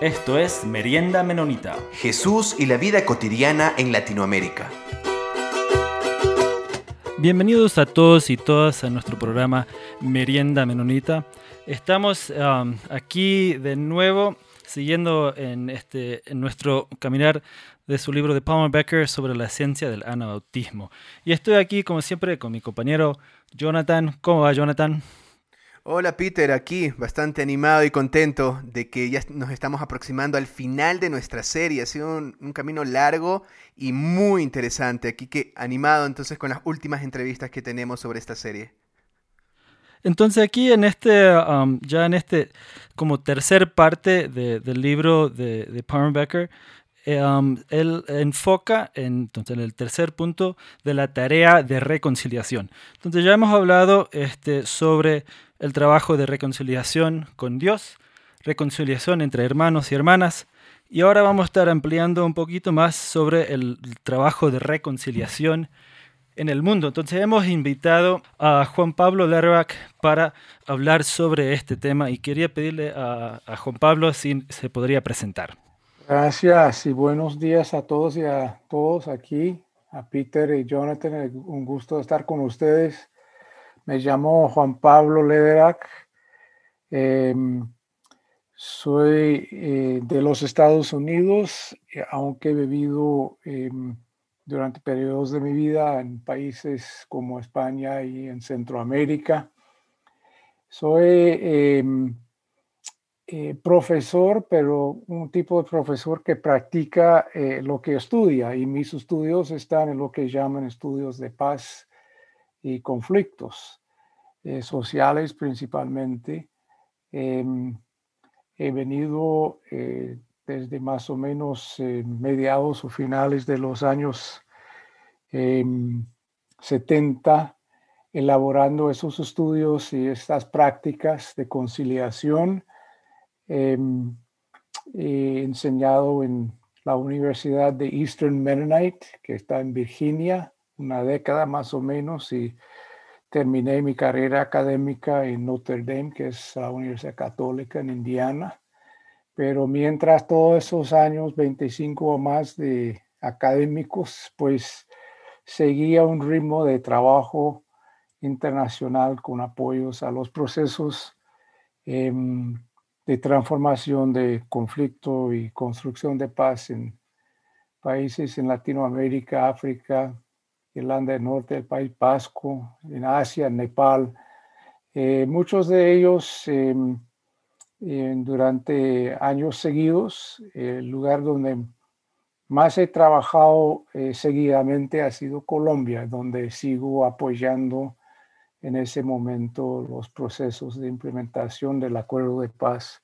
Esto es Merienda Menonita. Jesús y la vida cotidiana en Latinoamérica. Bienvenidos a todos y todas a nuestro programa Merienda Menonita. Estamos um, aquí de nuevo siguiendo en, este, en nuestro caminar de su libro de Palmer Becker sobre la ciencia del anabautismo. Y estoy aquí, como siempre, con mi compañero Jonathan. ¿Cómo va, Jonathan? Hola Peter, aquí bastante animado y contento de que ya nos estamos aproximando al final de nuestra serie. Ha sido un, camino largo y muy interesante. Aquí que animado entonces con las últimas entrevistas que tenemos sobre esta serie. Entonces aquí en este, um, ya en este como tercer parte del libro de, de um, él enfoca en, entonces, en el tercer punto de la tarea de reconciliación. Entonces ya hemos hablado este, sobre el trabajo de reconciliación con Dios, reconciliación entre hermanos y hermanas, y ahora vamos a estar ampliando un poquito más sobre el trabajo de reconciliación en el mundo. Entonces hemos invitado a Juan Pablo Lerback para hablar sobre este tema y quería pedirle a, a, Juan Pablo si se podría presentar. Gracias y buenos días a todos y a todos aquí, a Peter y Jonathan. Un gusto estar con ustedes me llamo Juan Pablo Lederac. Em, soy eh, de los Estados Unidos, eh, aunque he vivido em, durante periodos de mi vida en países como España y en Centroamérica. Soy em, eh, profesor, pero un tipo de profesor que practica lo que estudia y mis estudios están en lo que llaman estudios de paz y conflictos. Eh, sociales principalmente. Em, he venido eh, desde más o menos eh, mediados o finales de los años 70 em, elaborando esos estudios y estas prácticas de conciliación. Em, he enseñado en la Universidad de Eastern Mennonite, que está en Virginia, una década más o menos, y terminé mi carrera académica en Notre Dame, que es la Universidad Católica en Indiana. Pero mientras todos esos años, 25 o más de académicos, pues seguía un ritmo de trabajo internacional con apoyos a los procesos em, de transformación de conflicto y construcción de paz en países en Latinoamérica, África, Irlanda del Norte, el País Vasco, en Asia, Nepal. Eh, muchos de ellos em, durante años seguidos, el lugar donde más he trabajado eh, seguidamente ha sido Colombia, donde sigo apoyando en ese momento los procesos de implementación del acuerdo de paz.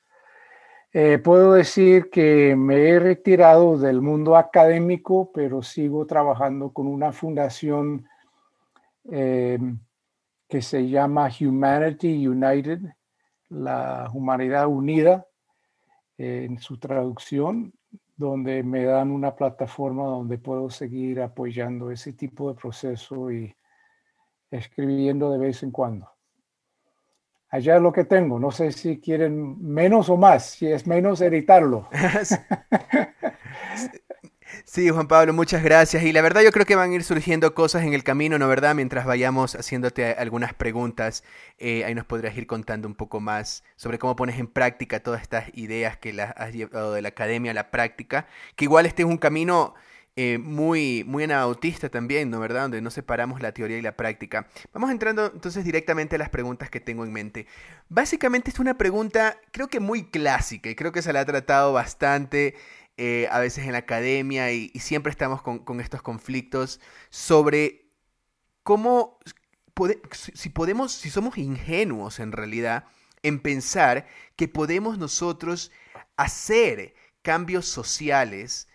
Eh, puedo decir que me he retirado del mundo académico, pero sigo trabajando con una fundación eh, que se llama Humanity United, la Humanidad Unida, en su traducción, donde me dan una plataforma donde puedo seguir apoyando ese tipo de proceso y escribiendo de vez en cuando allá es lo que tengo. No sé si quieren menos o más. Si es menos, editarlo. Sí, Juan Pablo, muchas gracias. Y la verdad yo creo que van a ir surgiendo cosas en el camino, ¿no verdad? Mientras vayamos haciéndote algunas preguntas, eh, ahí nos podrías ir contando un poco más sobre cómo pones en práctica todas estas ideas que las has llevado de la academia a la práctica, que igual este es un camino eh, muy, muy anabautista también, ¿no verdad? Donde no separamos la teoría y la práctica. Vamos entrando entonces directamente a las preguntas que tengo en mente. Básicamente es una pregunta creo que muy clásica y creo que se la ha tratado bastante eh, a veces en la academia y, siempre estamos con, estos conflictos sobre cómo, si podemos, si somos ingenuos en realidad en pensar que podemos nosotros hacer cambios sociales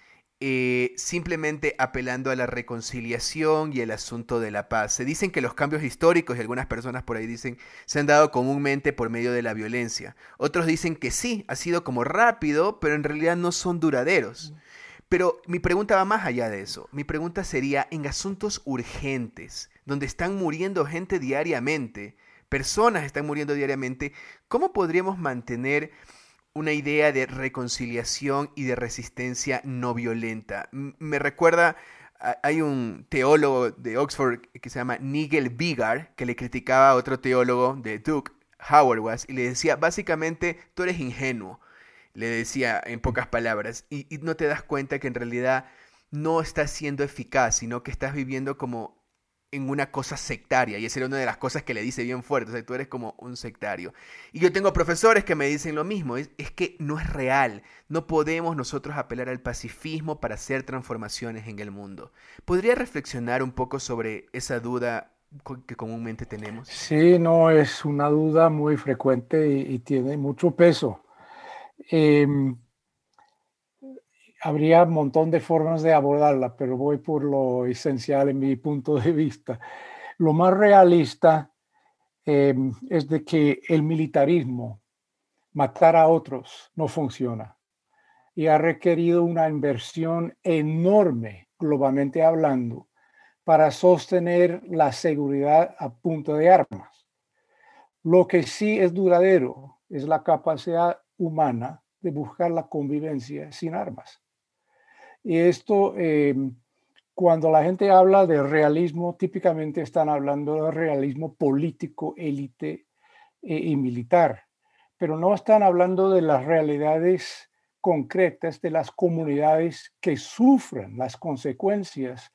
eh, simplemente apelando a la reconciliación y el asunto de la paz. Se dicen que los cambios históricos, y algunas personas por ahí dicen, se han dado comúnmente por medio de la violencia. Otros dicen que sí, ha sido como rápido, pero en realidad no son duraderos. Pero mi pregunta va más allá de eso. Mi pregunta sería, en asuntos urgentes, donde están muriendo gente diariamente, personas están muriendo diariamente, ¿cómo podríamos mantener una idea de reconciliación y de resistencia no violenta. me recuerda, hay un teólogo de Oxford que se llama Nigel Vigar, que le criticaba a otro teólogo de Duke, Howard was, y le decía, básicamente, tú eres ingenuo, le decía en pocas palabras, y no te das cuenta que en realidad no estás siendo eficaz, sino que estás viviendo como en una cosa sectaria. Y esa era una de las cosas que le dice bien fuerte. O sea, tú eres como un sectario. Y yo tengo profesores que me dicen lo mismo. Es, que no es real. No podemos nosotros apelar al pacifismo para hacer transformaciones en el mundo. ¿Podría reflexionar un poco sobre esa duda que comúnmente tenemos? Sí, no, es una duda muy frecuente y, tiene mucho peso. Em, habría un montón de formas de abordarla, pero voy por lo esencial en mi punto de vista. Lo más realista em, es de que el militarismo, matar a otros, no funciona y ha requerido una inversión enorme, globalmente hablando, para sostener la seguridad a punto de armas. Lo que sí es duradero es la capacidad humana de buscar la convivencia sin armas. Y esto, eh, cuando la gente habla de realismo, típicamente están hablando de realismo político, élite eh, y militar, pero no están hablando de las realidades concretas de las comunidades que sufren las consecuencias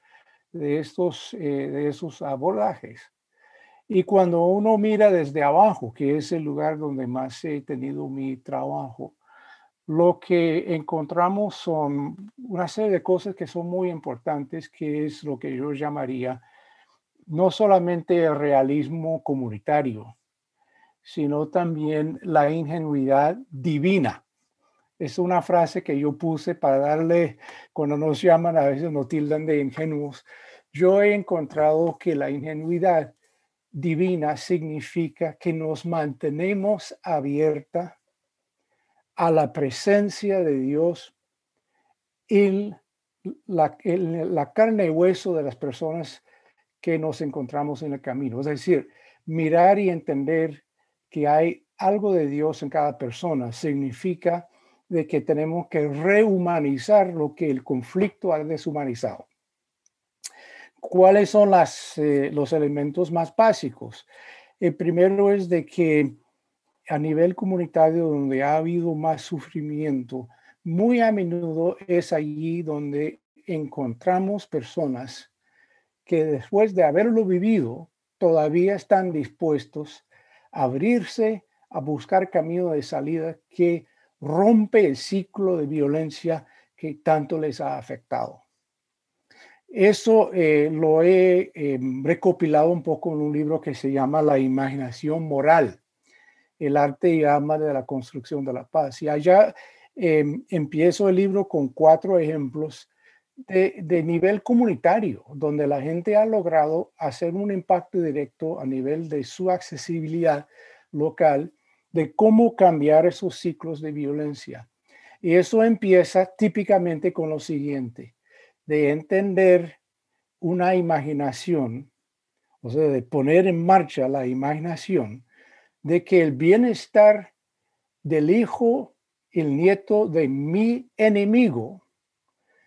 de estos, eh, de esos abordajes. Y cuando uno mira desde abajo, que es el lugar donde más he tenido mi trabajo, lo que encontramos son una serie de cosas que son muy importantes, que es lo que yo llamaría no solamente el realismo comunitario, sino también la ingenuidad divina. Es una frase que yo puse para darle, cuando nos llaman, a veces nos tildan de ingenuos. Yo he encontrado que la ingenuidad divina significa que nos mantenemos abierta a la presencia de Dios en la, carne y hueso de las personas que nos encontramos en el camino. Es decir, mirar y entender que hay algo de Dios en cada persona significa de que tenemos que rehumanizar lo que el conflicto ha deshumanizado. ¿Cuáles son eh, los elementos más básicos? El primero es de que a nivel comunitario donde ha habido más sufrimiento, muy a menudo es allí donde encontramos personas que después de haberlo vivido todavía están dispuestos a abrirse, a buscar camino de salida que rompe el ciclo de violencia que tanto les ha afectado. Eso eh, lo he em, recopilado un poco en un libro que se llama La imaginación moral el arte y alma de la construcción de la paz. Y allá em, empiezo el libro con cuatro ejemplos de, nivel comunitario, donde la gente ha logrado hacer un impacto directo a nivel de su accesibilidad local, de cómo cambiar esos ciclos de violencia. Y eso empieza típicamente con lo siguiente, de entender una imaginación, o sea, de poner en marcha la imaginación de que el bienestar del hijo, el nieto de mi enemigo,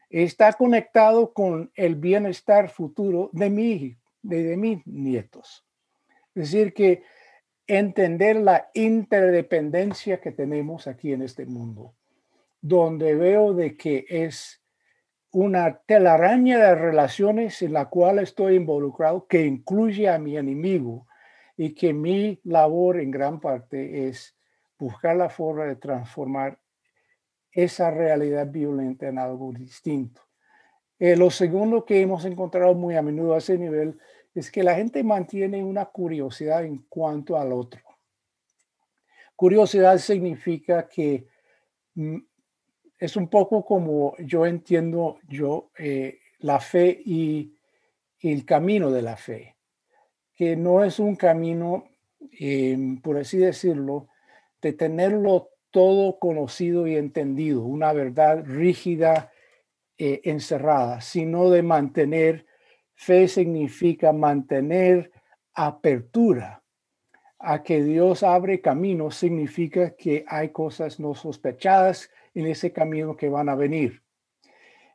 está conectado con el bienestar futuro de mi de, de mis nietos. Es decir, que entender la interdependencia que tenemos aquí en este mundo, donde veo de que es una telaraña de relaciones en la cual estoy involucrado que incluye a mi enemigo y que mi labor en gran parte es buscar la forma de transformar esa realidad violenta en algo distinto. Eh, lo segundo que hemos encontrado muy a menudo a ese nivel es que la gente mantiene una curiosidad en cuanto al otro. Curiosidad significa que mm, es un poco como yo entiendo yo eh, la fe y el camino de la fe que no es un camino, em, por así decirlo, de tenerlo todo conocido y entendido, una verdad rígida, eh, encerrada, sino de mantener, fe significa mantener apertura a que Dios abre camino significa que hay cosas no sospechadas en ese camino que van a venir.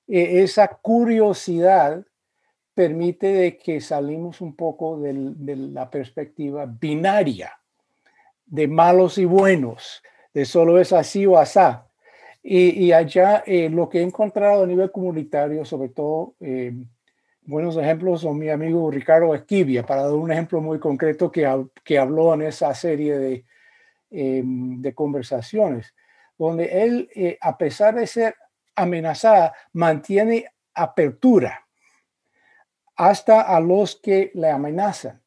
E, esa curiosidad permite de que salimos un poco de la perspectiva binaria de malos y buenos, de solo es así o asá. Y, allá eh, lo que he encontrado a nivel comunitario, sobre todo eh, buenos ejemplos son mi amigo Ricardo Esquivia, para dar un ejemplo muy concreto que, que habló en esa serie de, em, de conversaciones, donde él, eh, a pesar de ser amenazada, mantiene apertura hasta a los que le amenazan.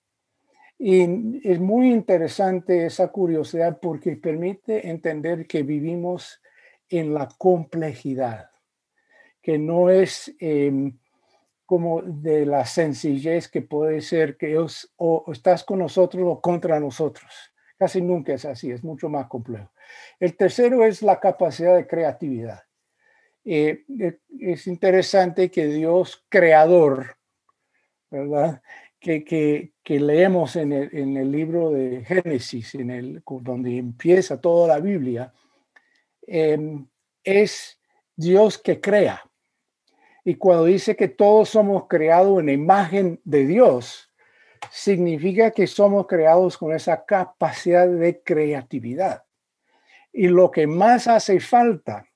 Y es muy interesante esa curiosidad porque permite entender que vivimos en la complejidad, que no es em, como de la sencillez que puede ser que o, estás con nosotros o contra nosotros. Casi nunca es así, es mucho más complejo. El tercero es la capacidad de creatividad. Eh, eh, es interesante que Dios creador, ¿verdad? Que, que, leemos en el, en el, libro de Génesis, en el, donde empieza toda la Biblia, em, es Dios que crea. Y cuando dice que todos somos creados en la imagen de Dios, significa que somos creados con esa capacidad de creatividad. Y lo que más hace falta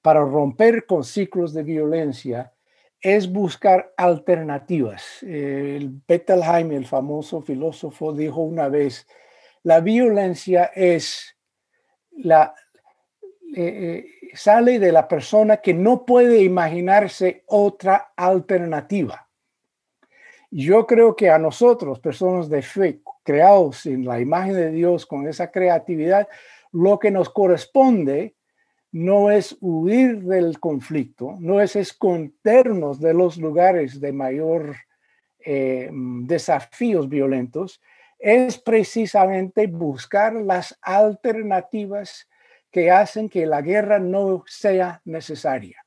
para romper con ciclos de violencia es buscar alternativas. El Bettelheim, el famoso filósofo, dijo una vez, la violencia es la, eh, eh, sale de la persona que no puede imaginarse otra alternativa. Yo creo que a nosotros, personas de fe, creados en la imagen de Dios con esa creatividad, lo que nos corresponde no es huir del conflicto, no es escondernos de los lugares de mayor eh, desafíos violentos, es precisamente buscar las alternativas que hacen que la guerra no sea necesaria.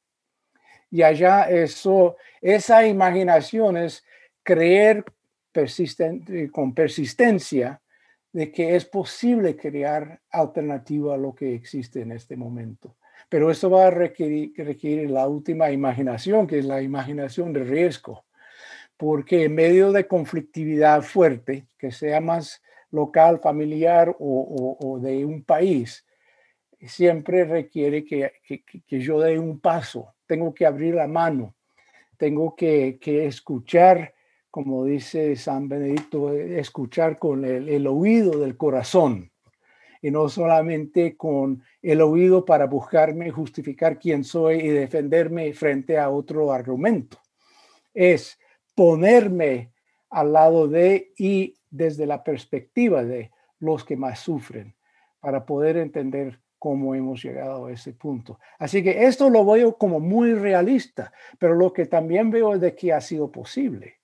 Y allá eso, esa imaginación es creer persistente, con persistencia de que es posible crear alternativa a lo que existe en este momento. Pero eso va a requerir, la última imaginación, que es la imaginación de riesgo, porque en medio de conflictividad fuerte, que sea más local, familiar o, o de un país, siempre requiere que, yo dé un paso, tengo que abrir la mano, tengo que, escuchar, como dice San Benedicto, escuchar con el, oído del corazón y no solamente con el oído para buscarme, justificar quién soy y defenderme frente a otro argumento. Es ponerme al lado de y desde la perspectiva de los que más sufren para poder entender cómo hemos llegado a ese punto. Así que esto lo veo como muy realista, pero lo que también veo es de que ha sido posible.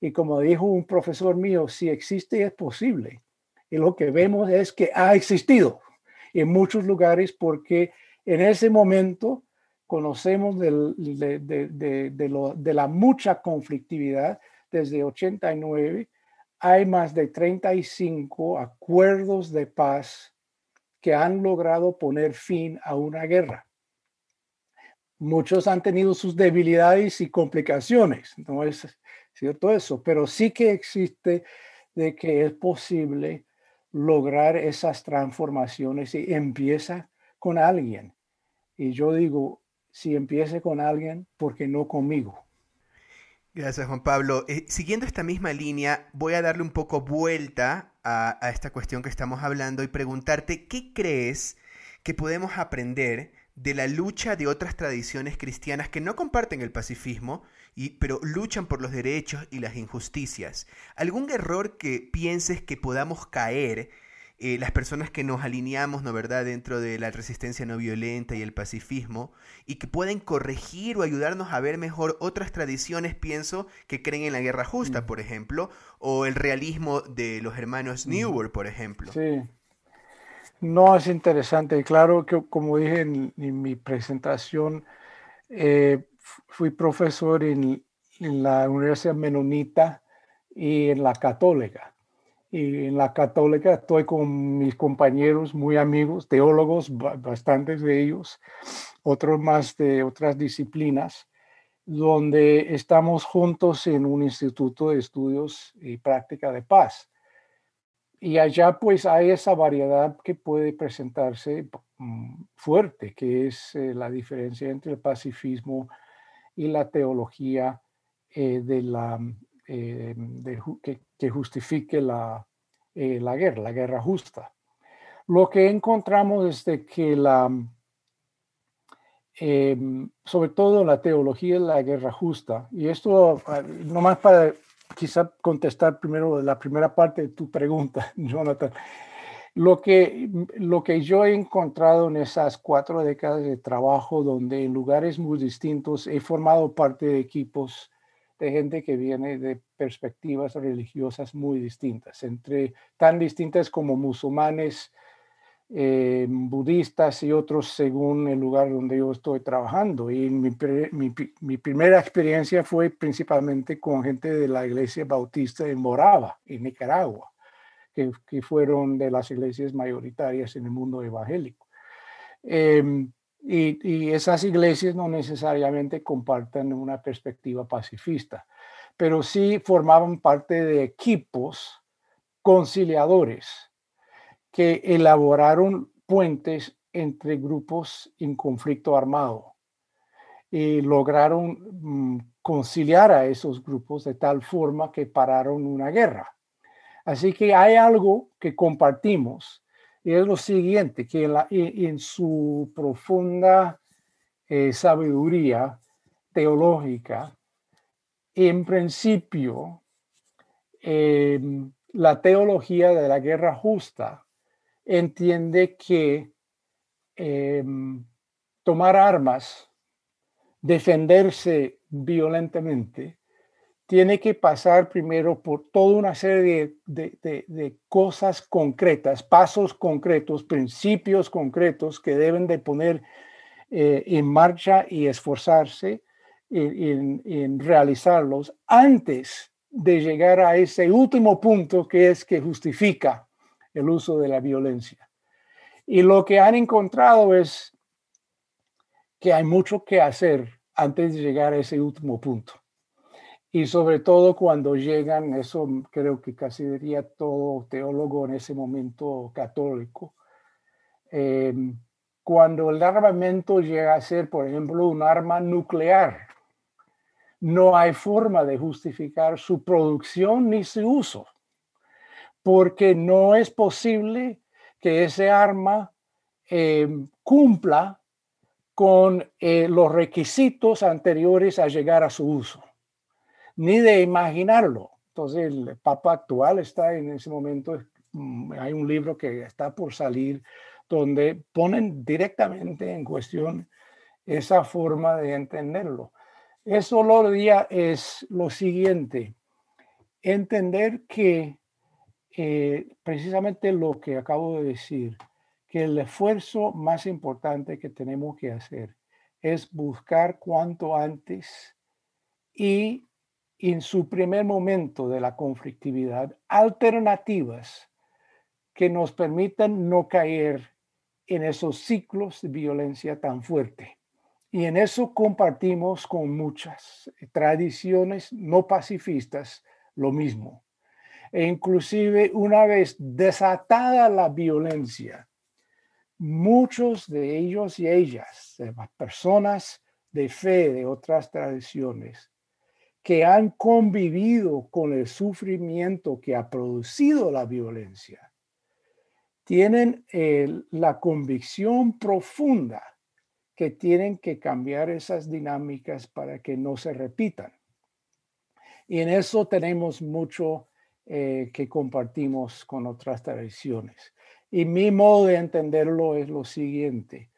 Y como dijo un profesor mío, si existe es posible. Y lo que vemos es que ha existido en muchos lugares porque en ese momento conocemos de, de la mucha conflictividad desde 89. Hay más de 35 acuerdos de paz que han logrado poner fin a una guerra. Muchos han tenido sus debilidades y complicaciones, no es cierto eso, pero sí que existe de que es posible lograr esas transformaciones y empieza con alguien. Y yo digo, si empiece con alguien, ¿por qué no conmigo? Gracias, Juan Pablo. Eh, siguiendo esta misma línea, voy a darle un poco vuelta a, esta cuestión que estamos hablando y preguntarte, ¿qué crees que podemos aprender de la lucha de otras tradiciones cristianas que no comparten el pacifismo, y, pero luchan por los derechos y las injusticias? ¿Algún error que pienses que podamos caer eh, las personas que nos alineamos, ¿no verdad?, dentro de la resistencia no violenta y el pacifismo, y que pueden corregir o ayudarnos a ver mejor otras tradiciones, pienso, que creen en la guerra justa, mm. por ejemplo, o el realismo de los hermanos mm. Newell, por ejemplo. Sí. No, es interesante. Claro que, como dije en, mi presentación, eh, fui profesor en, en la Universidad Menonita y en la Católica y en la católica estoy con mis compañeros muy amigos, teólogos, bastantes de ellos, otros más de otras disciplinas, donde estamos juntos en un instituto de estudios y práctica de paz. Y allá pues hay esa variedad que puede presentarse mm, fuerte, que es eh, la diferencia entre el pacifismo y la teología eh, de la, eh, que, justifique la, la guerra, la guerra justa. Lo que encontramos es de que la, Em, sobre todo la teología de la guerra justa. Y esto, ah, nomás para quizá contestar primero la primera parte de tu pregunta, Jonathan. Lo que, lo que yo he encontrado en esas cuatro décadas de trabajo, donde en lugares muy distintos he formado parte de equipos de gente que viene de perspectivas religiosas muy distintas, entre tan distintas como musulmanes, eh, budistas y otros según el lugar donde yo estoy trabajando. Y mi, mi, primera experiencia fue principalmente con gente de la iglesia bautista en Morava, en Nicaragua, que, que fueron de las iglesias mayoritarias en el mundo evangélico. Em, y, y, esas iglesias no necesariamente compartan una perspectiva pacifista, pero sí formaban parte de equipos conciliadores que elaboraron puentes entre grupos en conflicto armado y lograron mm, conciliar a esos grupos de tal forma que pararon una guerra. Así que hay algo que compartimos y es lo siguiente, que en, su profunda eh, sabiduría teológica, en principio, em, la teología de la guerra justa entiende que em, tomar armas, defenderse violentamente, tiene que pasar primero por toda una serie de, cosas concretas, pasos concretos, principios concretos que deben de poner eh, en marcha y esforzarse en realizarlos antes de llegar a ese último punto que es que justifica el uso de la violencia. Y lo que han encontrado es que hay mucho que hacer antes de llegar a ese último punto. Y sobre todo cuando llegan, eso creo que casi diría todo teólogo en ese momento católico, em, cuando el armamento llega a ser, por ejemplo, un arma nuclear, no hay forma de justificar su producción ni su uso porque no es posible que ese arma eh, cumpla con eh, los requisitos anteriores a llegar a su uso, ni de imaginarlo. Entonces el Papa actual está en ese momento, mm, hay un libro que está por salir donde ponen directamente en cuestión esa forma de entenderlo. Eso lo día es lo siguiente, entender que eh, precisamente lo que acabo de decir, que el esfuerzo más importante que tenemos que hacer es buscar cuanto antes y en su primer momento de la conflictividad alternativas que nos permitan no caer en esos ciclos de violencia tan fuerte. Y en eso compartimos con muchas tradiciones no pacifistas lo mismo e inclusive una vez desatada la violencia, muchos de ellos y ellas, personas de fe de otras tradiciones, que han convivido con el sufrimiento que ha producido la violencia, tienen la convicción profunda que tienen que cambiar esas dinámicas para que no se repitan. Y en eso tenemos mucho eh, que compartimos con otras tradiciones. Y mi modo de entenderlo es lo siguiente.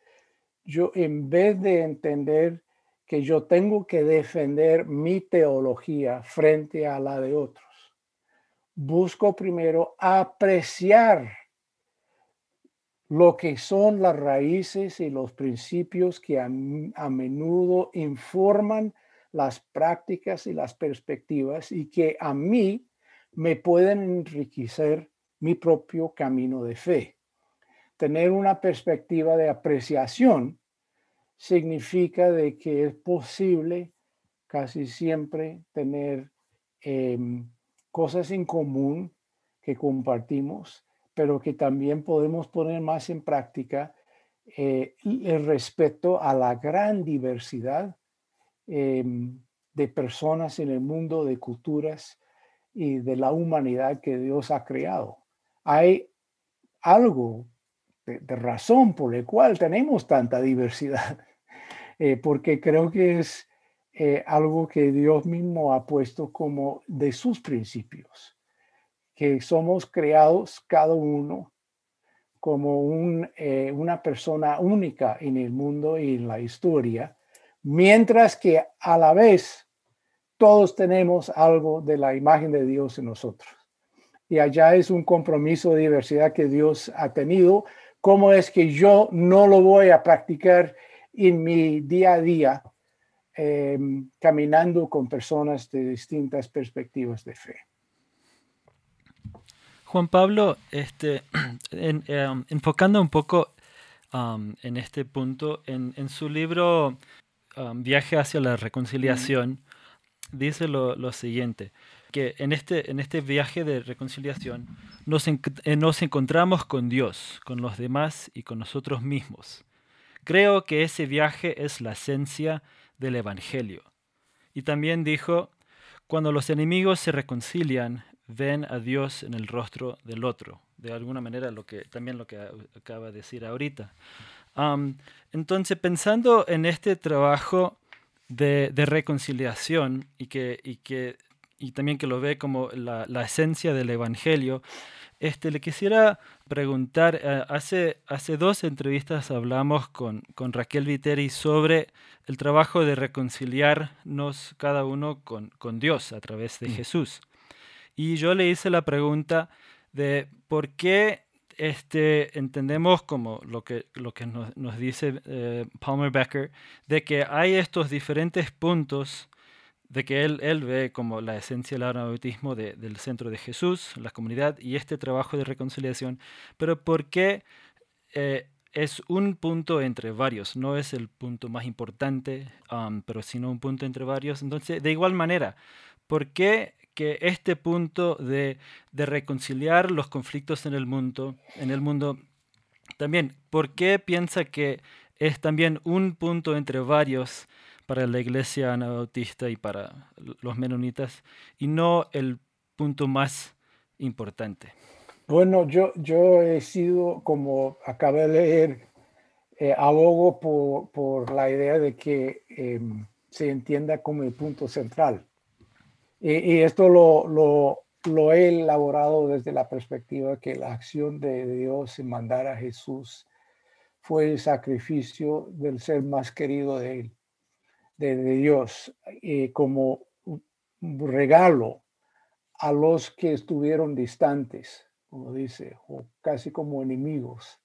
Yo en vez de entender que yo tengo que defender mi teología frente a la de otros, busco primero apreciar lo que son las raíces y los principios que a, a, menudo informan las prácticas y las perspectivas y que a mí me pueden enriquecer mi propio camino de fe. Tener una perspectiva de apreciación significa de que es posible casi siempre tener em, cosas en común que compartimos, pero que también podemos poner más en práctica eh, el respeto a la gran diversidad em, de personas en el mundo, de culturas y de la humanidad que Dios ha creado. Hay algo de, razón por el cual tenemos tanta diversidad, eh, porque creo que es eh, algo que Dios mismo ha puesto como de sus principios, que somos creados cada uno como un, eh, una persona única en el mundo y en la historia, mientras que a la vez todos tenemos algo de la imagen de Dios en nosotros. Y allá es un compromiso de diversidad que Dios ha tenido. ¿Cómo es que yo no lo voy a practicar en mi día a día, em, caminando con personas de distintas perspectivas de fe? Juan Pablo, este, em, enfocando un poco en este punto, en, su libro Viaje hacia la Reconciliación, dice lo, siguiente, que en este, en este viaje de reconciliación nos, eh, nos encontramos con Dios, con los demás y con nosotros mismos. Creo que ese viaje es la esencia del Evangelio. Y también dijo, cuando los enemigos se reconcilian, ven a Dios en el rostro del otro. De alguna manera, lo que, también lo que acaba de decir ahorita. entonces, pensando en este trabajo de, reconciliación y, que, y, que, y también que lo ve como la, esencia del Evangelio, este, le quisiera preguntar, eh, hace, hace dos entrevistas hablamos con, con, Raquel Viteri sobre el trabajo de reconciliarnos cada uno con, con Dios a través de mm. Jesús. Y yo le hice la pregunta de por qué este, entendemos como lo que, lo que nos, dice eh, Palmer Becker, de que hay estos diferentes puntos de que él, él ve como la esencia del anabautismo del centro de Jesús, la comunidad y este trabajo de reconciliación, pero por qué eh, es un punto entre varios, no es el punto más importante, um, pero sino un punto entre varios. Entonces, de igual manera, ¿por qué que este punto de, reconciliar los conflictos en el mundo, en el mundo, también, ¿por qué piensa que es también un punto entre varios para la iglesia anabautista y para los menonitas y no el punto más importante? Bueno, yo, yo he sido, como acabé de leer, eh, abogo por, la idea de que em, se entienda como el punto central. Y, esto lo, lo, he elaborado desde la perspectiva que la acción de Dios en mandar a Jesús fue el sacrificio del ser más querido de Él, de, Dios, como regalo a los que estuvieron distantes, como dice, o casi como enemigos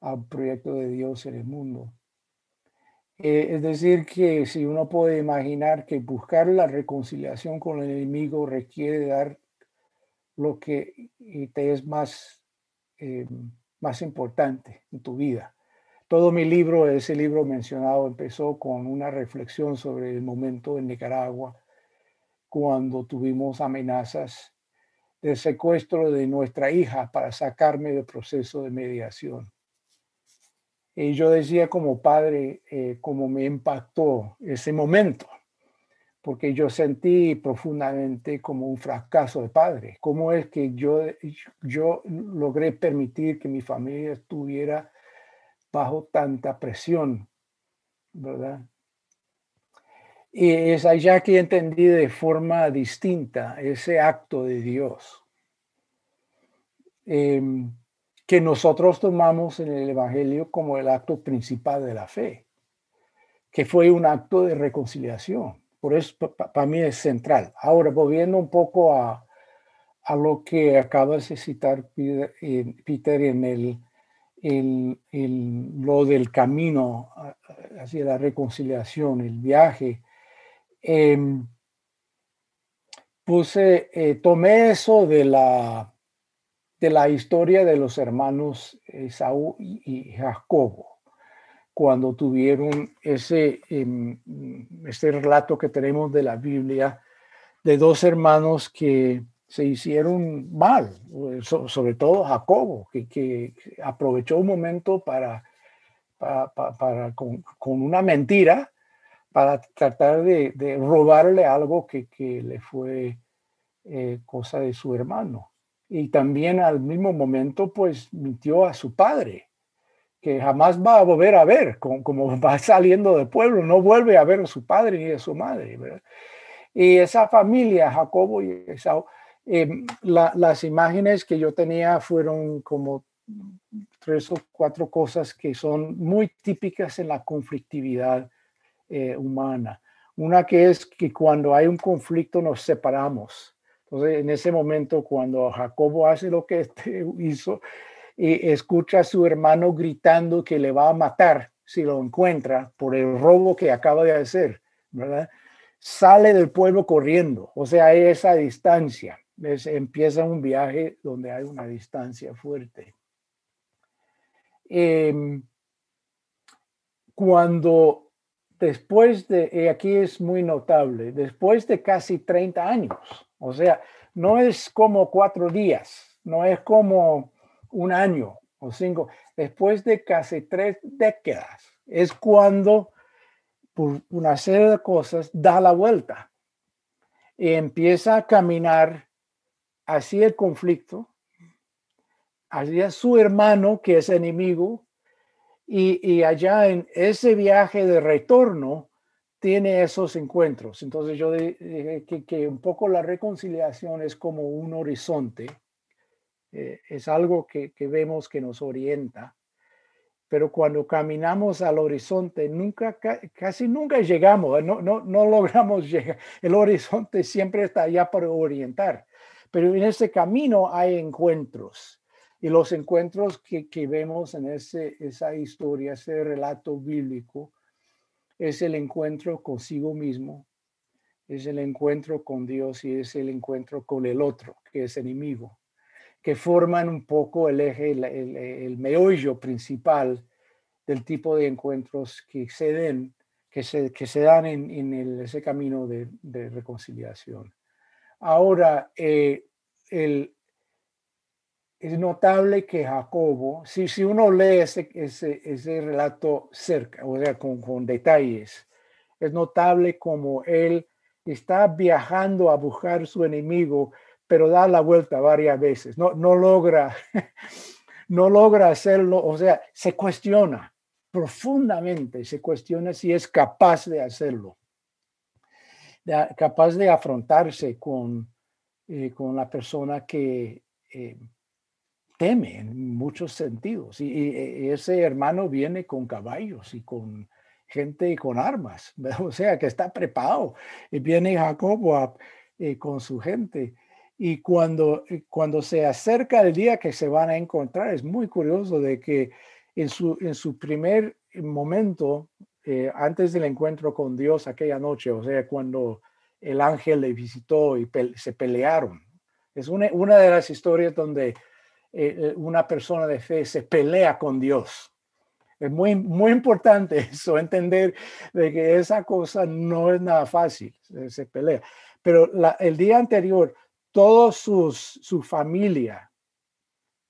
al proyecto de Dios en el mundo. Eh, es decir, que si uno puede imaginar que buscar la reconciliación con el enemigo requiere dar lo que te es más, eh, más importante en tu vida. Todo mi libro, ese libro mencionado, empezó con una reflexión sobre el momento en Nicaragua, cuando tuvimos amenazas de secuestro de nuestra hija para sacarme del proceso de mediación. Y yo decía como padre eh, cómo me impactó ese momento, porque yo sentí profundamente como un fracaso de padre. ¿Cómo es que yo, yo logré permitir que mi familia estuviera bajo tanta presión? ¿Verdad? Y es allá que entendí de forma distinta ese acto de Dios. Eh, que nosotros tomamos en el Evangelio como el acto principal de la fe, que fue un acto de reconciliación. Por eso para mí es central. Ahora, volviendo un poco a, a lo que acaba de citar Peter en el, lo del camino hacia la reconciliación, el viaje. Em, puse, eh, tomé eso de la, de la historia de los hermanos Esaú y Jacobo, cuando tuvieron ese, em, este relato que tenemos de la Biblia de dos hermanos que se hicieron mal, sobre todo Jacobo, que, aprovechó un momento para, para, con, una mentira para tratar de, robarle algo que, le fue eh, cosa de su hermano. Y también al mismo momento, pues mintió a su padre, que jamás va a volver a ver, como, como va saliendo del pueblo, no vuelve a ver a su padre ni a su madre. Y esa familia, Jacobo y Esaú, Em, las imágenes que yo tenía fueron como tres o cuatro cosas que son muy típicas en la conflictividad eh, humana. Una que es que cuando hay un conflicto nos separamos. Entonces, en ese momento, cuando Jacobo hace lo que este hizo y escucha a su hermano gritando que le va a matar si lo encuentra por el robo que acaba de hacer, ¿verdad? Sale del pueblo corriendo, o sea, hay esa distancia empieza un viaje donde hay una distancia fuerte. Em, cuando después de, aquí es muy notable, después de casi 30 años, o sea, no es como cuatro días, no es como un año o cinco, después de casi tres décadas, es cuando por una serie de cosas da la vuelta. Y empieza a caminar hacia el conflicto, hacia su hermano que es enemigo, y, allá en ese viaje de retorno tiene esos encuentros. Entonces yo dije que, un poco la reconciliación es como un horizonte, eh, es algo que, vemos que nos orienta, pero cuando caminamos al horizonte, nunca, casi nunca llegamos, no, no, no logramos llegar. El horizonte siempre está allá para orientar. Pero en ese camino hay encuentros. Y los encuentros que, que vemos en ese, esa historia, ese relato bíblico, es el encuentro consigo mismo, es el encuentro con Dios y es el encuentro con el otro, que es enemigo, que forman un poco el eje, el, el, meollo principal del tipo de encuentros que se den, que se, que se dan en, en ese camino de, de reconciliación. Ahora, eh, el, es notable que Jacobo, si, si uno lee ese, ese, ese relato cerca, o sea, con, con, detalles, es notable como él está viajando a buscar su enemigo, pero da la vuelta varias veces, no, no logra, no logra hacerlo, o sea, se cuestiona profundamente, se cuestiona si es capaz de hacerlo. Capaz de afrontarse con, eh, con la persona que eh, teme en muchos sentidos. Y, ese hermano viene con caballos y con gente y con armas, o sea que está preparado. Y viene Jacobo eh, con su gente. Y cuando, cuando se acerca el día que se van a encontrar, es muy curioso de que en su, en su primer momento eh, antes del encuentro con Dios aquella noche, o sea, cuando el ángel le visitó y se pelearon. Es una, una, de las historias donde eh, eh, una persona de fe se pelea con Dios. Es muy, muy importante eso, entender de que esa cosa no es nada fácil, se, pelea. Pero el día anterior, toda su familia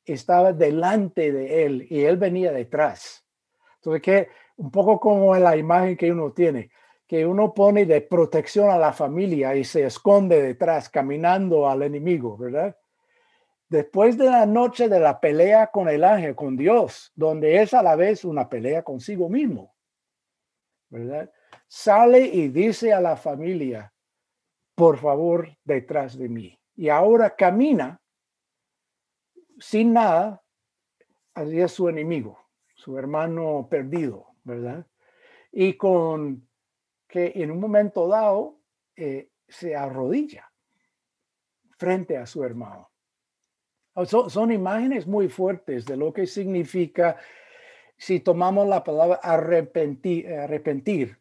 estaba delante de él y él venía detrás. Entonces, que un poco como la imagen que uno tiene, que uno pone de protección a la familia y se esconde detrás, caminando al enemigo, ¿verdad? Después de la noche de la pelea con el ángel, con Dios, donde es a la vez una pelea consigo mismo, ¿verdad? Sale y dice a la familia, por favor, detrás de mí. Y ahora camina sin nada hacia su enemigo, su hermano perdido, ¿verdad? Y con que en un momento dado eh, se arrodilla frente a su hermano. Son, imágenes muy fuertes de lo que significa si tomamos la palabra arrepentir,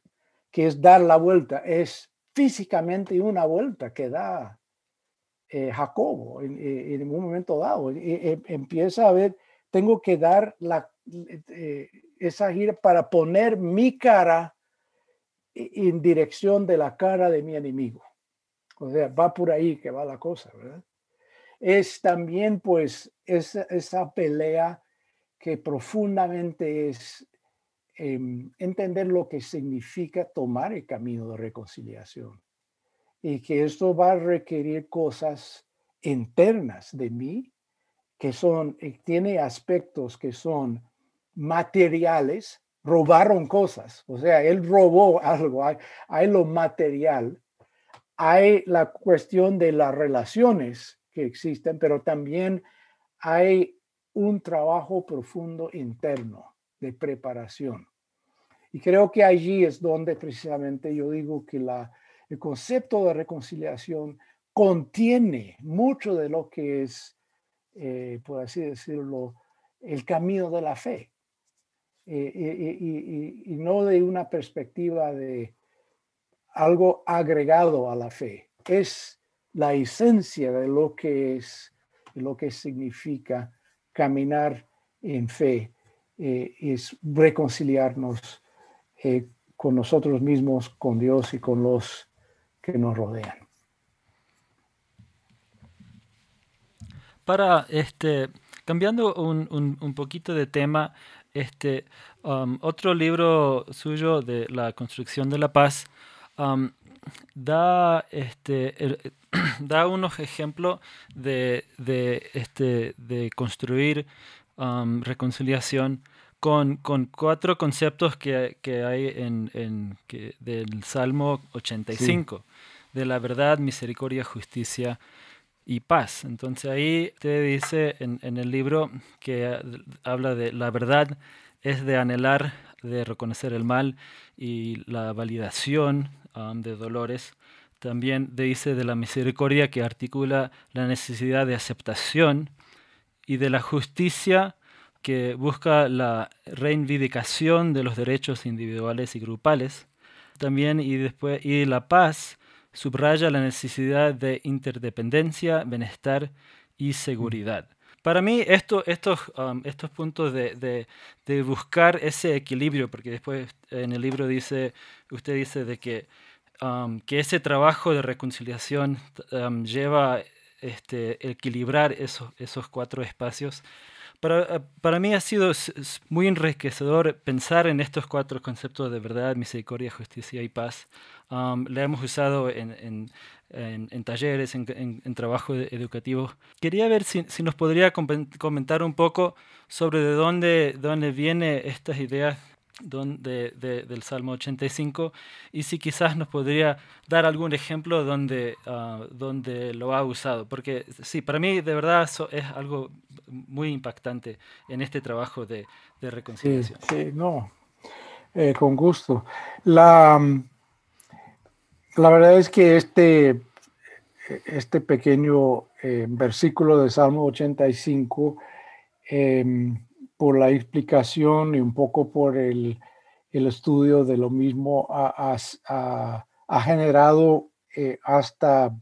que es dar la vuelta, es físicamente una vuelta que da eh, Jacobo en, un momento dado. empieza a ver, tengo que dar la, esa gira para poner mi cara en dirección de la cara de mi enemigo. O sea, va por ahí que va la cosa, ¿verdad? Es también pues esa, esa pelea que profundamente es em, entender lo que significa tomar el camino de reconciliación y que esto va a requerir cosas internas de mí que son, eh, tiene aspectos que son materiales, robaron cosas, o sea, él robó algo, hay, hay lo material, hay la cuestión de las relaciones que existen, pero también hay un trabajo profundo interno de preparación. Y creo que allí es donde precisamente yo digo que el concepto de reconciliación contiene mucho de lo que es, eh, por así decirlo, el camino de la fe. Eh, y, no de una perspectiva de algo agregado a la fe. Es la esencia de lo que es, lo que significa caminar en fe, eh, es reconciliarnos con nosotros mismos, con Dios y con los que nos rodean. Para este, cambiando un, un, poquito de tema, este, um, otro libro suyo de la construcción de la paz um, da, este, da unos ejemplos de, de, este, de construir um, reconciliación con, con, cuatro conceptos que, que hay en, en que, del Salmo 85 de la verdad, misericordia, justicia y paz. Entonces ahí te dice en, el libro que habla de la verdad es de anhelar, de reconocer el mal y la validación de dolores. También dice de la misericordia que articula la necesidad de aceptación y de la justicia que busca la reivindicación de los derechos individuales y grupales. También y después y la paz subraya la necesidad de interdependencia, bienestar y seguridad. Para mí, esto, estos, estos puntos de, de, buscar ese equilibrio, porque después en el libro dice, usted dice de que, que ese trabajo de reconciliación um, lleva este, equilibrar esos, esos cuatro espacios. Para, eh, para, mí ha sido muy enriquecedor pensar en estos cuatro conceptos de verdad, misericordia, justicia y paz. Um, la hemos usado en, en, talleres, en, trabajo educativo. Quería ver si, si, nos podría comentar un poco sobre de dónde, dónde vienen estas ideas donde, del Salmo 85 y si quizás nos podría dar algún ejemplo donde, uh, donde lo ha usado. Porque sí, para mí de verdad eso es algo muy impactante en este trabajo de, de reconciliación. Sí, no, eh, con gusto. La, la verdad es que este, este pequeño eh, versículo de Salmo 85 por la explicación y un poco por el, el estudio de lo mismo, ha, ha, generado eh, hasta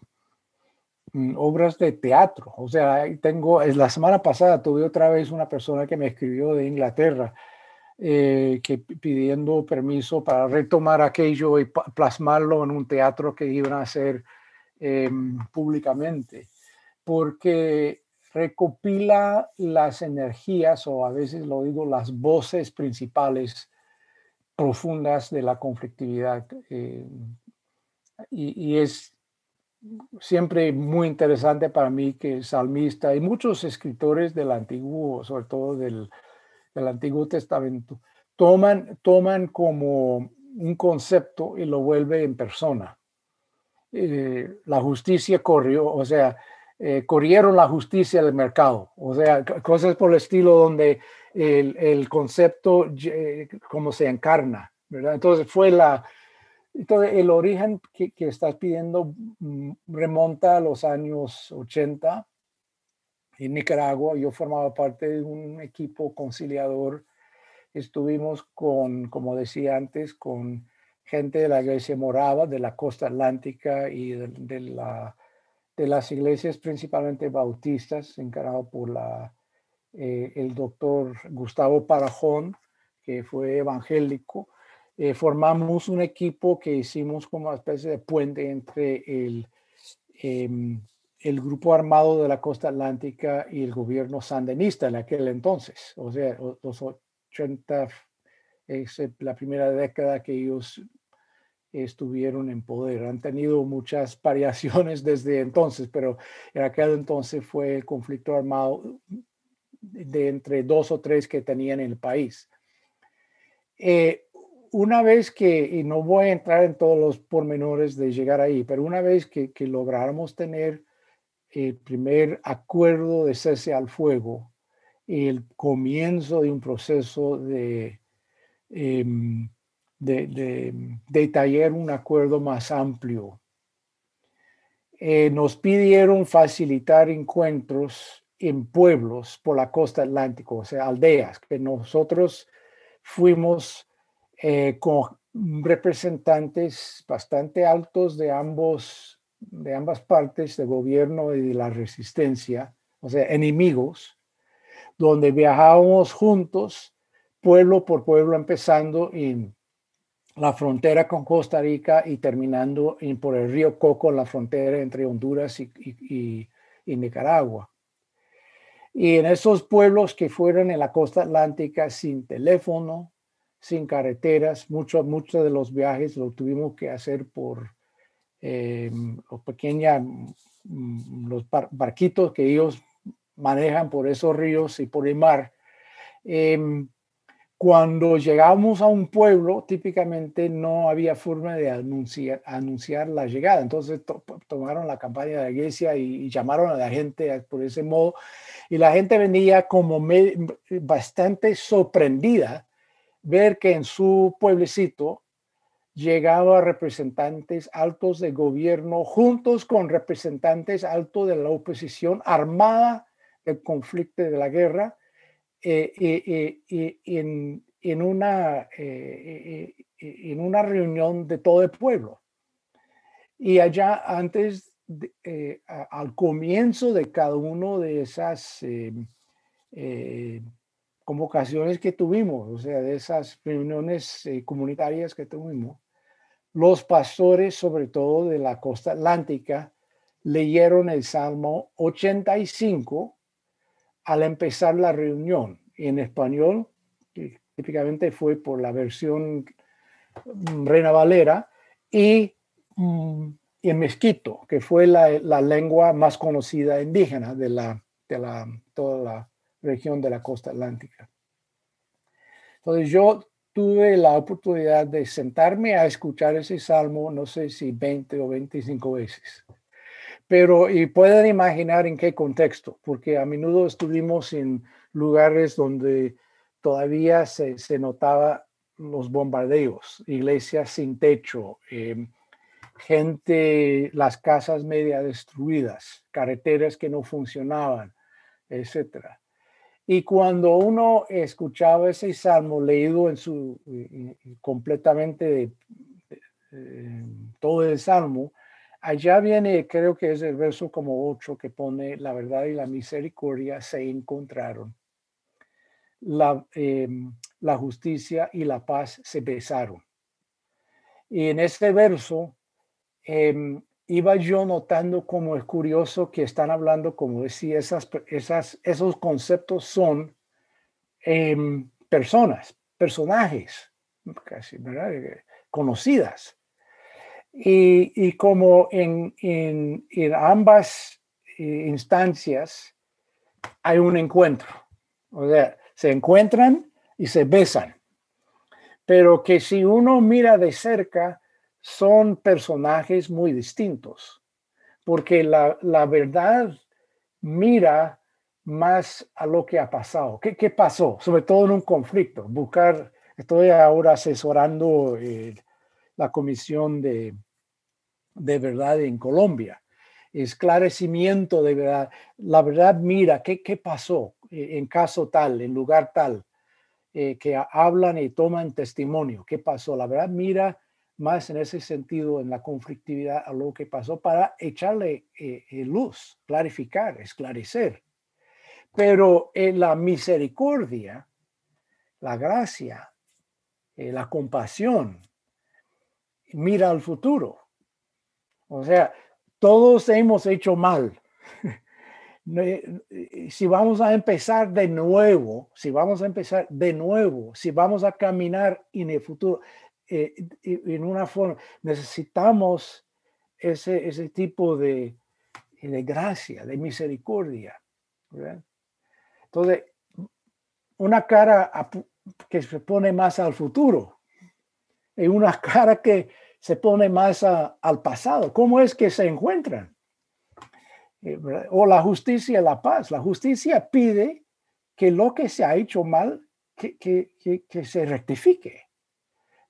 mm, obras de teatro. O sea, tengo, la semana pasada tuve otra vez una persona que me escribió de Inglaterra. Eh, que pidiendo permiso para retomar aquello y plasmarlo en un teatro que iban a hacer em, públicamente, porque recopila las energías o a veces lo digo las voces principales profundas de la conflictividad eh, y, es siempre muy interesante para mí que el salmista y muchos escritores del antiguo, sobre todo del, del Antiguo Testamento, toman, toman como un concepto y lo vuelve en persona. Eh, la justicia corrió, o sea, eh, corrieron la justicia del mercado, o sea, cosas por el estilo donde el, concepto eh, como se encarna, ¿verdad? Entonces fue la, entonces el origen que, que, estás pidiendo mm, remonta a los años 80 en Nicaragua. Yo formaba parte de un equipo conciliador. Estuvimos con, como decía antes, con gente de la iglesia morava, de la costa atlántica y de la de las iglesias principalmente bautistas, encargado por la, eh, el doctor Gustavo Parajón, que fue evangélico. Eh, formamos un equipo que hicimos como una especie de puente entre el, em, el grupo armado de la costa atlántica y el gobierno sandinista en aquel entonces. O sea, los 80 es la primera década que ellos estuvieron en poder. Han tenido muchas variaciones desde entonces, pero en aquel entonces fue el conflicto armado de entre dos o tres que tenían en el país. Eh, una vez que, y no voy a entrar en todos los pormenores de llegar ahí, pero una vez que, que lográramos tener el primer acuerdo de cese al fuego, el comienzo de un proceso de em, de, detallar un acuerdo más amplio. Eh, nos pidieron facilitar encuentros en pueblos por la costa atlántica, o sea, aldeas, que nosotros fuimos eh, con representantes bastante altos de ambos de ambas partes del gobierno y de la resistencia, o sea, enemigos, donde viajábamos juntos, pueblo por pueblo, empezando en la frontera con Costa Rica y terminando por el río Coco, la frontera entre Honduras y, Nicaragua. Y en esos pueblos que fueron en la costa atlántica sin teléfono, sin carreteras, muchos muchos de los viajes lo tuvimos que hacer por eh, los pequeños mm, los barquitos que ellos manejan por esos ríos y por el mar. Em, cuando llegamos a un pueblo, típicamente no había forma de anunciar, anunciar la llegada. Entonces tomaron la campaña de la iglesia y, llamaron a la gente por ese modo. Y la gente venía como bastante sorprendida ver que en su pueblecito llegaba representantes altos de gobierno juntos con representantes altos de la oposición armada del conflicto de la guerra eh, eh, eh, en, una, en una reunión de todo el pueblo. Y allá antes, al comienzo de cada uno de esas convocaciones que tuvimos, o sea, de esas reuniones comunitarias que tuvimos, los pastores, sobre todo de la costa atlántica, leyeron el Salmo 85 al empezar la reunión en español, que típicamente fue por la versión mm, Reina Valera, y, mm, en mezquito, que fue la, lengua más conocida indígena de, la, de la, toda la región de la costa atlántica. Entonces yo tuve la oportunidad de sentarme a escuchar ese salmo, no sé si 20 o 25 veces. Pero, y pueden imaginar en qué contexto, porque a menudo estuvimos en lugares donde todavía se, se notaba los bombardeos, iglesias sin techo, em, gente, las casas media destruidas, carreteras que no funcionaban, etc. Y cuando uno escuchaba ese salmo leído en su completamente todo el salmo, allá viene, creo que es el verso como 8 que pone, la verdad y la misericordia se encontraron. La, em, la justicia y la paz se besaron. Y en este verso em, iba yo notando como es curioso que están hablando, como decía, esas, esas, esos conceptos son em, personas, personajes, casi, ¿verdad? conocidas. Y, como en, ambas eh, instancias hay un encuentro, o sea, se encuentran y se besan, pero que si uno mira de cerca, son personajes muy distintos, porque la, verdad mira más a lo que ha pasado. ¿Qué, ¿Qué, pasó? Sobre todo en un conflicto. Buscar, estoy ahora asesorando eh, la comisión de, de verdad en Colombia, esclarecimiento de verdad. La verdad, mira, ¿qué, qué pasó en caso tal, en lugar tal? Eh, que hablan y toman testimonio. ¿Qué pasó? La verdad, mira más en ese sentido, en la conflictividad a lo que pasó para echarle eh, eh, luz, clarificar, esclarecer. Pero en la misericordia, la gracia, eh, la compasión, mira al futuro. O sea, todos hemos hecho mal. si vamos a empezar de nuevo, si vamos a empezar de nuevo, si vamos a caminar en el futuro, eh, en una forma, necesitamos ese, ese tipo de, de gracia, de misericordia. Entonces, una cara que se pone más al futuro y una cara que se pone más al pasado. ¿Cómo es que se encuentran? Eh, o la justicia la paz. La justicia pide que lo que se ha hecho mal, que, que se rectifique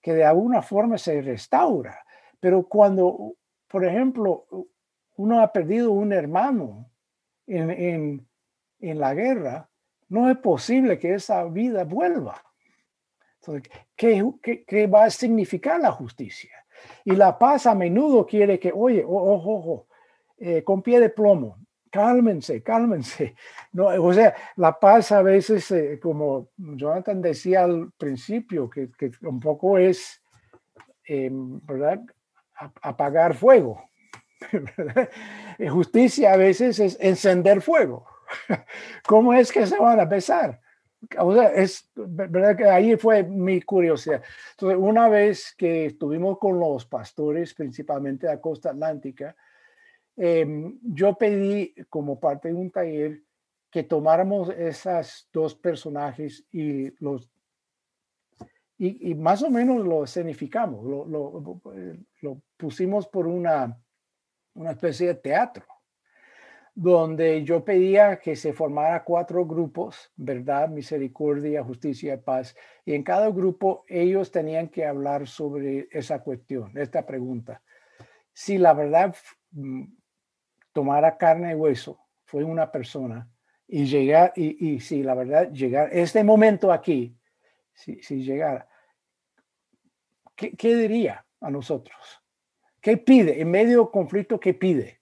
que de alguna forma se restaura. Pero cuando, por ejemplo, uno ha perdido un hermano en, la guerra, no es posible que esa vida vuelva. Entonces, ¿qué, va a significar la justicia? Y la paz a menudo quiere que, oye, ojo, ojo, eh, con pie de plomo, cálmense, cálmense. No, o sea, la paz a veces, eh, como Jonathan decía al principio, que, un poco es, eh, ¿verdad? Apagar fuego. Justicia a veces es encender fuego. ¿Cómo es que se van a besar? Es verdad que ahí fue mi curiosidad. Entonces, una vez que estuvimos con los pastores, principalmente de la costa atlántica, Em, yo pedí como parte de un taller que tomáramos esos dos personajes y los y, más o menos lo escenificamos, lo, lo, lo, pusimos por una, una especie de teatro, donde yo pedía que se formara cuatro grupos, verdad, misericordia, justicia paz, y en cada grupo ellos tenían que hablar sobre esa cuestión, esta pregunta. Si la verdad mm, tomara carne y hueso, fue una persona, y llegar, y, si la verdad, llegar, este momento aquí, si, si llegara, ¿qué, ¿qué, diría a nosotros? ¿Qué pide? En medio del conflicto, ¿qué pide?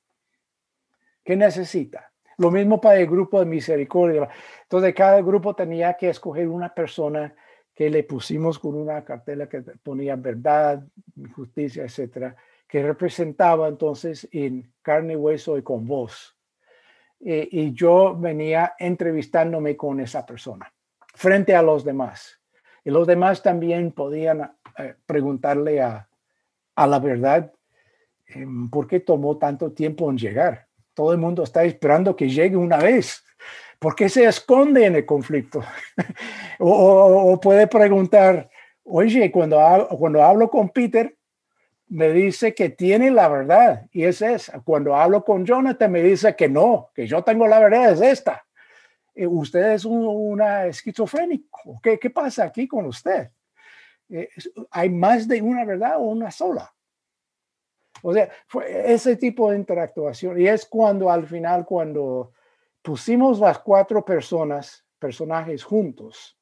¿Qué necesita? Lo mismo para el grupo de misericordia. Entonces, cada grupo tenía que escoger una persona que le pusimos con una cartela que ponía verdad, justicia, etcétera que representaba entonces en carne hueso y con voz. Eh, y yo venía entrevistándome con esa persona frente a los demás. Y los demás también podían eh, preguntarle a, a, la verdad em, por qué tomó tanto tiempo en llegar. Todo el mundo está esperando que llegue una vez. ¿Por qué se esconde en el conflicto? o, puede preguntar, oye, cuando, cuando hablo con Peter, me dice que tiene la verdad y es esa. Cuando hablo con Jonathan me dice que no, que yo tengo la verdad, es esta. Eh, usted es una esquizofrénico. ¿Qué, ¿Qué pasa aquí con usted? Eh, ¿Hay más de una verdad o una sola? O sea, fue ese tipo de interactuación. Y es cuando al final, cuando pusimos las cuatro personas, personajes juntos,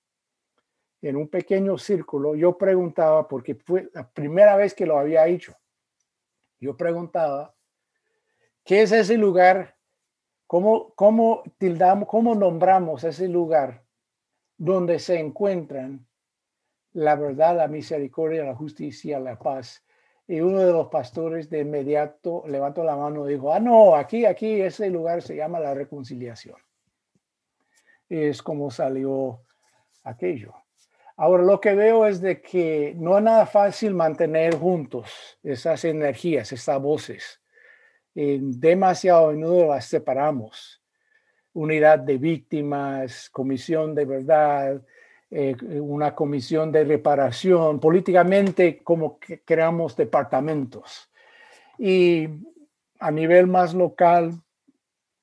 en un pequeño círculo, yo preguntaba, porque fue la primera vez que lo había hecho, yo preguntaba, ¿qué es ese lugar? ¿Cómo, cómo tildamos, cómo nombramos ese lugar donde se encuentran la verdad, la misericordia, la justicia, la paz? Y uno de los pastores de inmediato levantó la mano y dijo, ah, no, aquí, aquí, ese lugar se llama la reconciliación. Es como salió aquello. Ahora lo que veo es de que no es nada fácil mantener juntos esas energías, esas voces. demasiado a menudo las separamos. Unidad de víctimas, comisión de verdad, eh, una comisión de reparación, políticamente como que creamos departamentos. Y a nivel más local,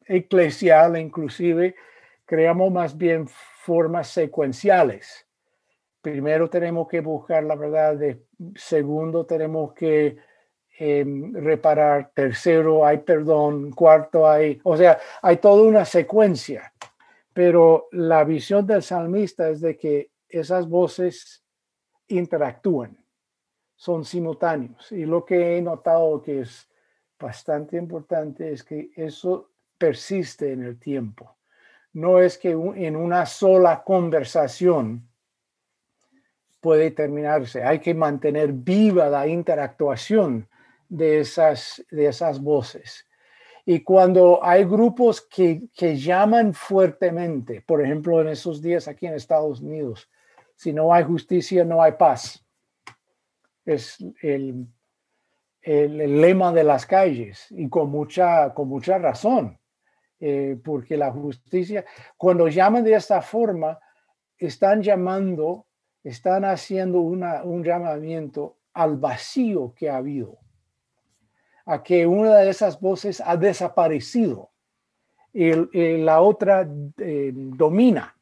eclesial inclusive, creamos más bien formas secuenciales. Primero tenemos que buscar la verdad, de, segundo tenemos que em, reparar, tercero hay perdón, cuarto hay, o sea, hay toda una secuencia, pero la visión del salmista es de que esas voces interactúan. son simultáneos. Y lo que he notado que es bastante importante es que eso persiste en el tiempo. No es que en una sola conversación puede terminarse. Hay que mantener viva la interactuación de esas, de esas voces. Y cuando hay grupos que, que llaman fuertemente, por ejemplo, en esos días aquí en Estados Unidos, si no hay justicia, no hay paz. Es el, el, lema de las calles y con mucha, con mucha razón, eh, porque la justicia, cuando llaman de esta forma, están llamando, están haciendo una, un llamamiento al vacío que ha habido, a que una de esas voces ha desaparecido y, la otra eh, domina.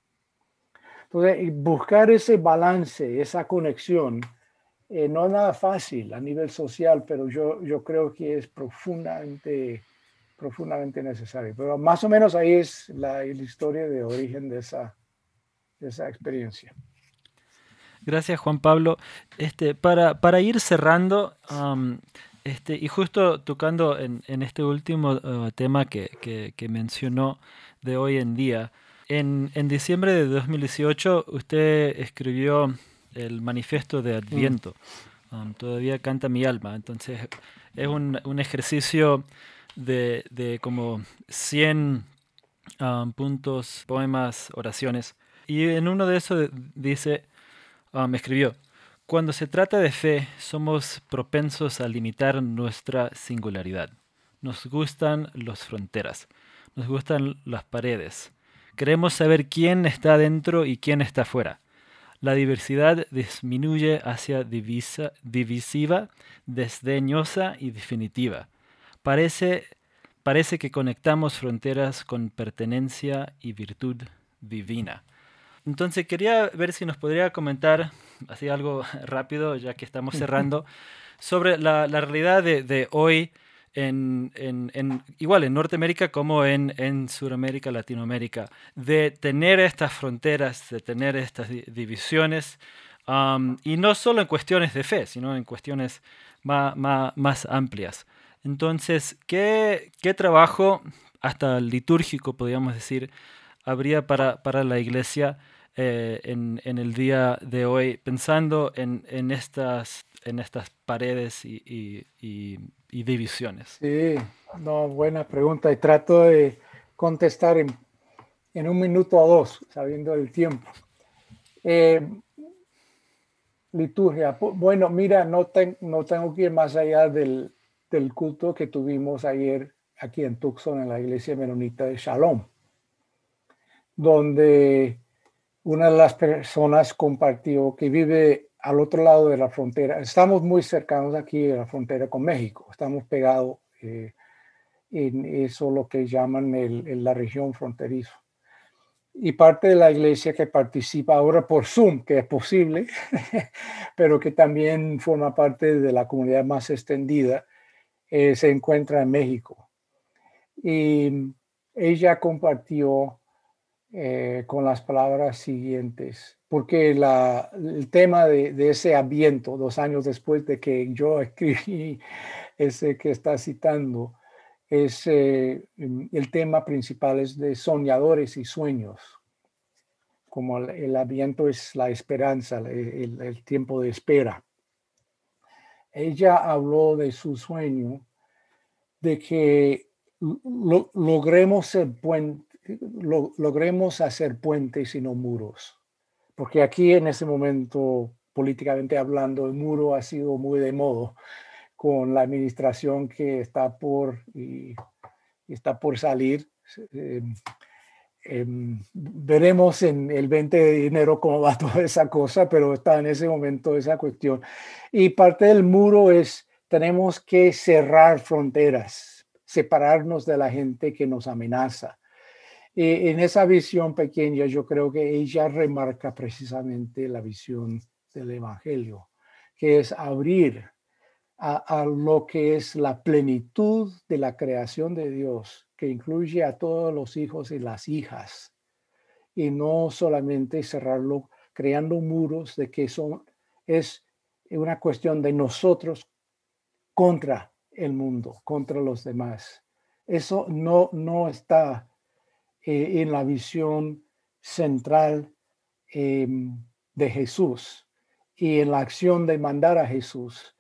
Entonces, buscar ese balance, esa conexión, eh, no es nada fácil a nivel social, pero yo, yo creo que es profundamente, profundamente necesario. Pero más o menos ahí es la, historia de origen de esa, de esa experiencia. Gracias, Juan Pablo. Este, para, para ir cerrando, este, y justo tocando en, en este último uh, tema que, que, que, mencionó de hoy en día, en, en diciembre de 2018 usted escribió el manifiesto de Adviento. Um, todavía canta mi alma. Entonces es un, un ejercicio de, de, como 100 um, puntos, poemas, oraciones. Y en uno de esos dice, me um, escribió, cuando se trata de fe, somos propensos a limitar nuestra singularidad. Nos gustan las fronteras, nos gustan las paredes. Queremos saber quién está dentro y quién está fuera. La diversidad disminuye hacia divisiva, desdeñosa y definitiva. Parece que conectamos fronteras con pertenencia y virtud divina. Entonces quería ver si nos podría comentar, así algo rápido, ya que estamos cerrando, sobre la, la realidad de, de hoy en, en, igual en Norteamérica como en, en Sudamérica, Latinoamérica, de tener estas fronteras, de tener estas divisiones, y no solo en cuestiones de fe, sino en cuestiones más, más, amplias. Entonces, ¿qué, ¿qué, trabajo, hasta litúrgico, podríamos decir, habría para, para la iglesia eh, en, en, el día de hoy, pensando en, en estas, en estas paredes y, y y divisiones? Sí, no, buena pregunta y trato de contestar en, en un minuto o dos, sabiendo el tiempo. Eh, liturgia, bueno, mira, no, no tengo que ir más allá del, del culto que tuvimos ayer aquí en Tucson, en la iglesia menonita de Shalom, donde una de las personas compartió que vive al otro lado de la frontera. Estamos muy cercanos aquí a la frontera con México. Estamos pegados eh, en eso lo que llaman el, la región fronterizo. Y parte de la iglesia que participa ahora por Zoom, que es posible, pero que también forma parte de la comunidad más extendida, eh, se encuentra en México. Y ella compartió eh, con las palabras siguientes, porque el tema de, ese aviento, dos años después de que yo escribí ese que está citando, es eh, el tema principal es de soñadores y sueños, como el, aviento es la esperanza, el, tiempo de espera. Ella habló de su sueño, de que lo, logremos ser buen, logremos hacer puentes y no muros. Porque aquí en ese momento, políticamente hablando, el muro ha sido muy de modo con la administración que está por, está por salir. Eh, em, veremos en el 20 de enero cómo va toda esa cosa, pero está en ese momento esa cuestión. Y parte del muro es, tenemos que cerrar fronteras, separarnos de la gente que nos amenaza eh, en esa visión pequeña, yo creo que ella remarca precisamente la visión del Evangelio, que es abrir a, lo que es la plenitud de la creación de Dios, que incluye a todos los hijos y las hijas, y no solamente cerrarlo creando muros de que son, es una cuestión de nosotros contra el mundo, contra los demás. Eso no, no está eh, en la visión central em, de Jesús y en la acción de mandar a Jesús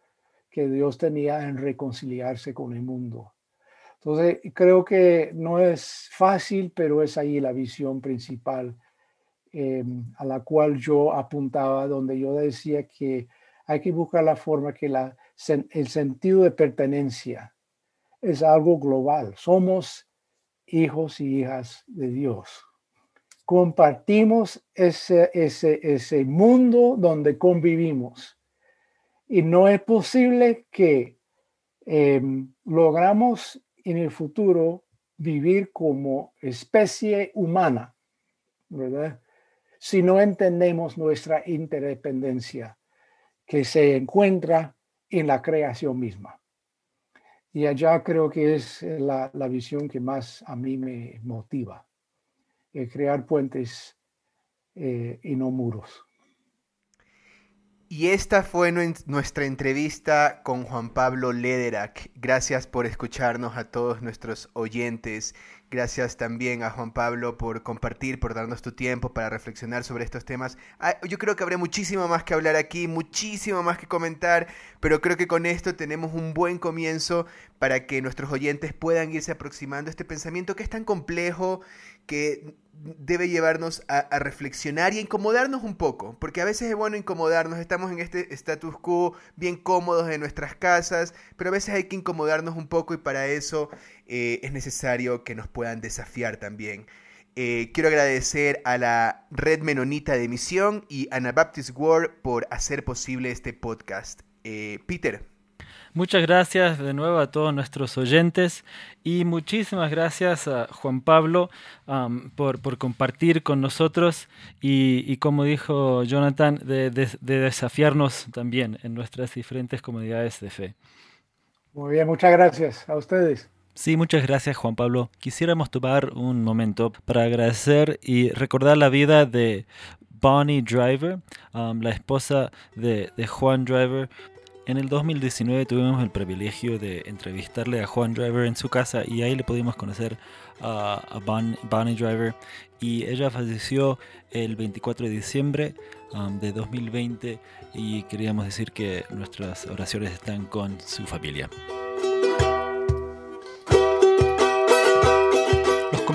que Dios tenía en reconciliarse con el mundo. Entonces, creo que no es fácil, pero es ahí la visión principal em, a la cual yo apuntaba, donde yo decía que hay que buscar la forma que la, el sentido de pertenencia es algo global. Somos hijos y hijas de Dios. Compartimos ese, ese, ese mundo donde convivimos. Y no es posible que em, logramos en el futuro vivir como especie humana, ¿verdad? Si no entendemos nuestra interdependencia que se encuentra en la creación misma. Y allá creo que es la, visión que más a mí me motiva, el crear puentes eh, y no muros. Y esta fue nuestra entrevista con Juan Pablo Lederach. Gracias por escucharnos a todos nuestros oyentes. Gracias también a Juan Pablo por compartir, por darnos tu tiempo para reflexionar sobre estos temas. Ah, yo creo que habría muchísimo más que hablar aquí, muchísimo más que comentar, pero creo que con esto tenemos un buen comienzo para que nuestros oyentes puedan irse aproximando a este pensamiento que es tan complejo que debe llevarnos a, reflexionar y a incomodarnos un poco, porque a veces es bueno incomodarnos, estamos en este status quo bien cómodos en nuestras casas, pero a veces hay que incomodarnos un poco y para eso eh, es necesario que nos puedan desafiar también. Eh, quiero agradecer a la Red Menonita de Misión y Anabaptist World por hacer posible este podcast. Eh, Peter. Muchas gracias de nuevo a todos nuestros oyentes y muchísimas gracias a Juan Pablo por, por, compartir con nosotros y, como dijo Jonathan, de, desafiarnos también en nuestras diferentes comunidades de fe. Muy bien, muchas gracias a ustedes. Sí, muchas gracias Juan Pablo. Quisiéramos tomar un momento para agradecer y recordar la vida de Bonnie Driver, la esposa de, de Juan Driver, en el 2019 tuvimos el privilegio de entrevistarle a Juan Driver en su casa y ahí le pudimos conocer a, Bonnie Driver y ella falleció el 24 de diciembre um, de 2020 y queríamos decir que nuestras oraciones están con su familia.